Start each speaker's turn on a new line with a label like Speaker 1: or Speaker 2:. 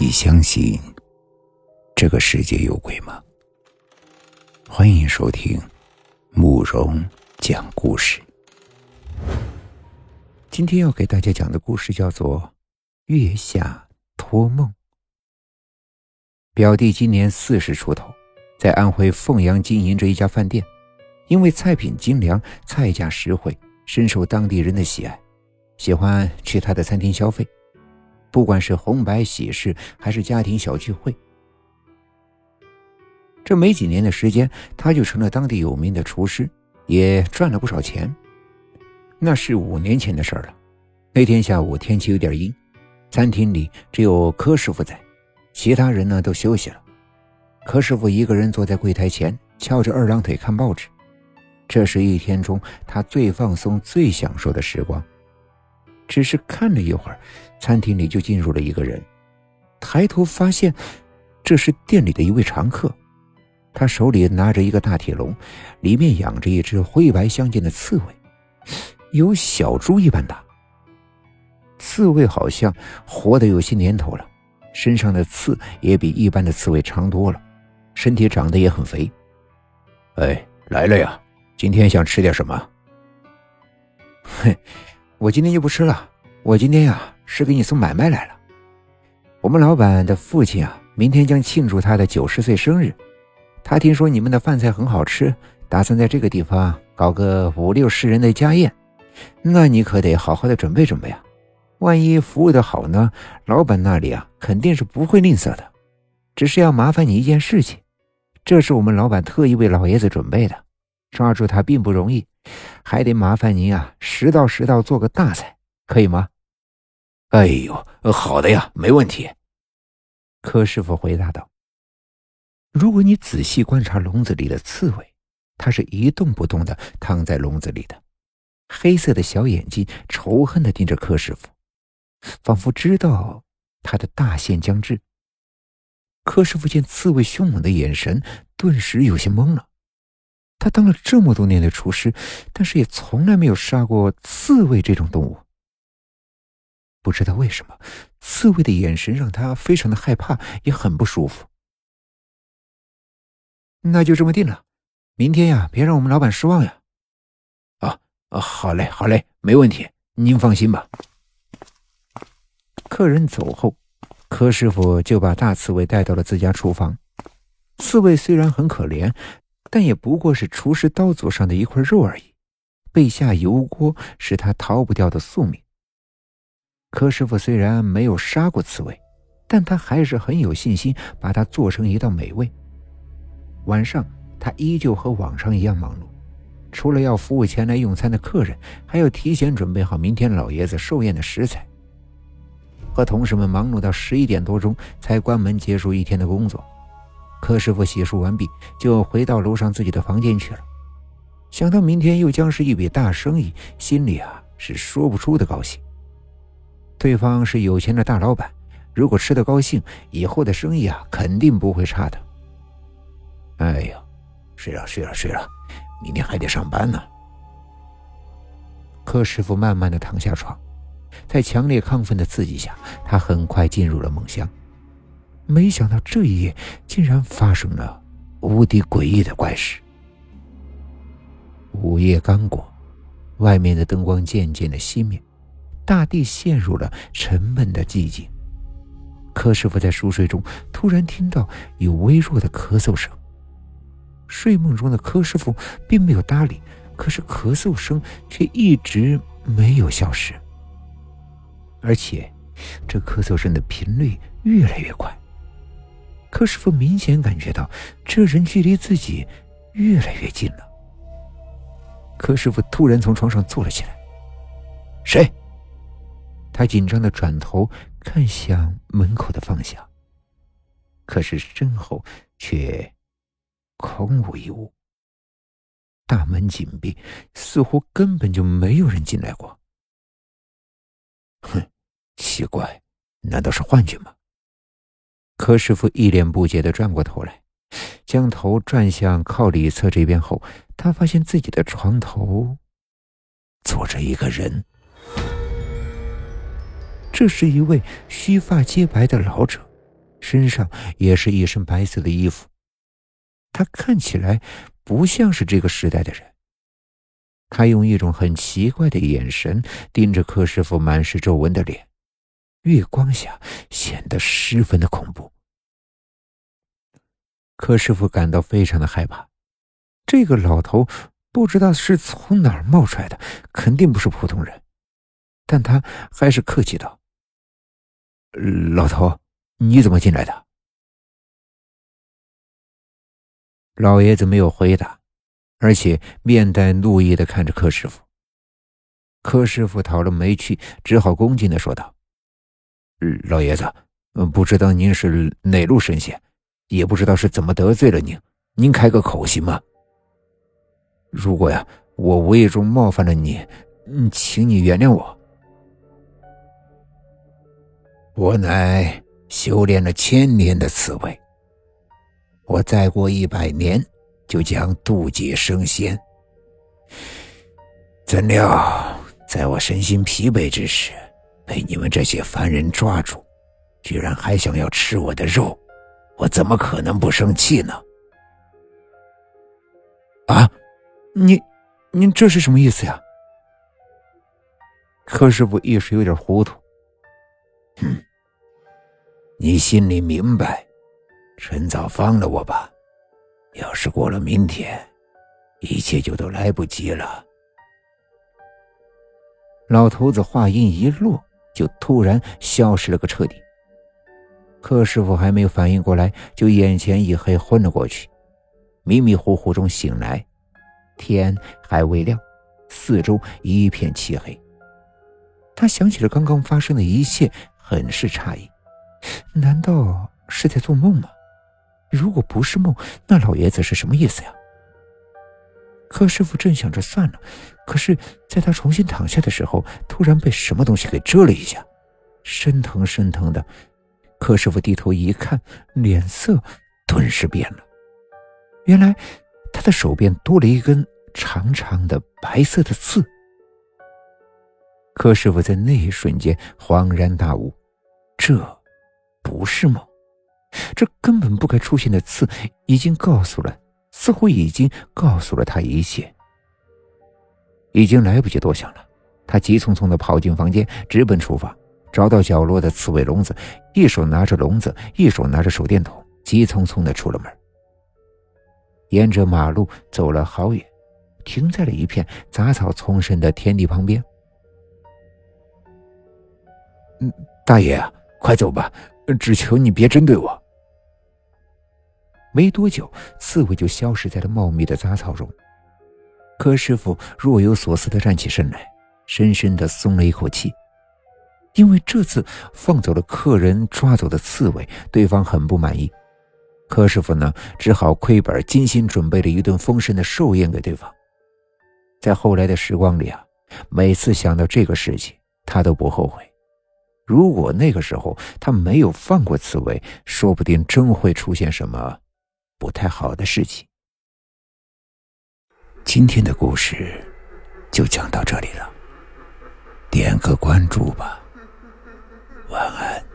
Speaker 1: 你相信这个世界有鬼吗？欢迎收听慕容讲故事。今天要给大家讲的故事叫做《月下托梦》。表弟今年四十出头，在安徽凤阳经营着一家饭店，因为菜品精良、菜价实惠，深受当地人的喜爱，喜欢去他的餐厅消费。不管是红白喜事，还是家庭小聚会，这没几年的时间，他就成了当地有名的厨师，也赚了不少钱。那是五年前的事儿了。那天下午天气有点阴，餐厅里只有柯师傅在，其他人呢都休息了。柯师傅一个人坐在柜台前，翘着二郎腿看报纸。这是一天中他最放松、最享受的时光。只是看了一会儿，餐厅里就进入了一个人。抬头发现，这是店里的一位常客。他手里拿着一个大铁笼，里面养着一只灰白相间的刺猬，有小猪一般大。刺猬好像活得有些年头了，身上的刺也比一般的刺猬长多了，身体长得也很肥。
Speaker 2: 哎，来了呀！今天想吃点什么？
Speaker 1: 嘿。我今天就不吃了。我今天呀是给你送买卖来了。我们老板的父亲啊，明天将庆祝他的九十岁生日。他听说你们的饭菜很好吃，打算在这个地方搞个五六十人的家宴。那你可得好好的准备准备啊！万一服务的好呢，老板那里啊肯定是不会吝啬的。只是要麻烦你一件事情，这是我们老板特意为老爷子准备的，抓住他并不容易。还得麻烦您啊，十道十道做个大菜，可以吗？
Speaker 2: 哎呦，好的呀，没问题。
Speaker 1: 柯师傅回答道：“如果你仔细观察笼子里的刺猬，它是一动不动的躺在笼子里的，黑色的小眼睛仇恨的盯着柯师傅，仿佛知道他的大限将至。”柯师傅见刺猬凶猛的眼神，顿时有些懵了。他当了这么多年的厨师，但是也从来没有杀过刺猬这种动物。不知道为什么，刺猬的眼神让他非常的害怕，也很不舒服。那就这么定了，明天呀，别让我们老板失望呀！
Speaker 2: 啊啊，好嘞，好嘞，没问题，您放心吧。
Speaker 1: 客人走后，柯师傅就把大刺猬带到了自家厨房。刺猬虽然很可怜。但也不过是厨师刀俎上的一块肉而已，被下油锅是他逃不掉的宿命。柯师傅虽然没有杀过刺猬，但他还是很有信心把它做成一道美味。晚上，他依旧和往常一样忙碌，除了要服务前来用餐的客人，还要提前准备好明天老爷子寿宴的食材。和同事们忙碌到十一点多钟才关门结束一天的工作。柯师傅洗漱完毕，就回到楼上自己的房间去了。想到明天又将是一笔大生意，心里啊是说不出的高兴。对方是有钱的大老板，如果吃得高兴，以后的生意啊肯定不会差的。
Speaker 2: 哎呀，睡了睡了睡了，明天还得上班呢。
Speaker 1: 柯师傅慢慢的躺下床，在强烈亢奋的刺激下，他很快进入了梦乡。没想到这一夜竟然发生了无敌诡异的怪事。午夜刚过，外面的灯光渐渐的熄灭，大地陷入了沉闷的寂静。柯师傅在熟睡中突然听到有微弱的咳嗽声。睡梦中的柯师傅并没有搭理，可是咳嗽声却一直没有消失，而且这咳嗽声的频率越来越快。柯师傅明显感觉到，这人距离自己越来越近了。柯师傅突然从床上坐了起来。
Speaker 2: 谁？
Speaker 1: 他紧张的转头看向门口的方向，可是身后却空无一物。大门紧闭，似乎根本就没有人进来过。
Speaker 2: 哼，奇怪，难道是幻觉吗？
Speaker 1: 柯师傅一脸不解的转过头来，将头转向靠里侧这边后，他发现自己的床头坐着一个人。这是一位须发皆白的老者，身上也是一身白色的衣服。他看起来不像是这个时代的人。他用一种很奇怪的眼神盯着柯师傅满是皱纹的脸，月光下显得十分的恐怖。柯师傅感到非常的害怕，这个老头不知道是从哪儿冒出来的，肯定不是普通人。但他还是客气道：“老头，你怎么进来的？”老爷子没有回答，而且面带怒意的看着柯师傅。柯师傅讨了没趣，只好恭敬的说道：“老爷子，不知道您是哪路神仙，也不知道是怎么得罪了您，您开个口行吗？如果呀，我无意中冒犯了你，请你原谅我。”
Speaker 2: 我乃修炼了千年的刺猬，我再过一百年就将渡劫升仙。怎料在我身心疲惫之时，被你们这些凡人抓住，居然还想要吃我的肉，我怎么可能不生气呢？
Speaker 1: 啊，你，您这是什么意思呀？柯师傅一时有点糊涂。
Speaker 2: 哼。你心里明白，趁早放了我吧。要是过了明天，一切就都来不及了。
Speaker 1: 老头子话音一落，就突然消失了个彻底。柯师傅还没有反应过来，就眼前一黑，昏了过去。迷迷糊糊中醒来，天还未亮，四周一片漆黑。他想起了刚刚发生的一切，很是诧异。难道是在做梦吗？如果不是梦，那老爷子是什么意思呀？柯师傅正想着算了，可是在他重新躺下的时候，突然被什么东西给蛰了一下，生疼生疼的。柯师傅低头一看，脸色顿时变了。原来他的手边多了一根长长的白色的刺。柯师傅在那一瞬间恍然大悟，这。不是梦，这根本不该出现的刺已经告诉了，似乎已经告诉了他一切。已经来不及多想了，他急匆匆的跑进房间，直奔厨房，找到角落的刺猬笼子，一手拿着笼子，一手拿着手电筒，急匆匆的出了门。沿着马路走了好远，停在了一片杂草丛生的田地旁边。
Speaker 2: 嗯，大爷，快走吧。只求你别针对我。
Speaker 1: 没多久，刺猬就消失在了茂密的杂草中。柯师傅若有所思的站起身来，深深的松了一口气，因为这次放走了客人抓走的刺猬，对方很不满意。柯师傅呢，只好亏本精心准备了一顿丰盛的寿宴给对方。在后来的时光里啊，每次想到这个事情，他都不后悔。如果那个时候他没有放过刺猬，说不定真会出现什么不太好的事情。
Speaker 2: 今天的故事就讲到这里了，点个关注吧，晚安。